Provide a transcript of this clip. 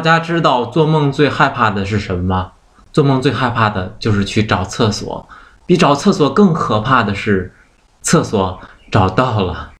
大家知道做梦最害怕的是什么吗？做梦最害怕的就是去找厕所。比找厕所更可怕的是厕所找到了。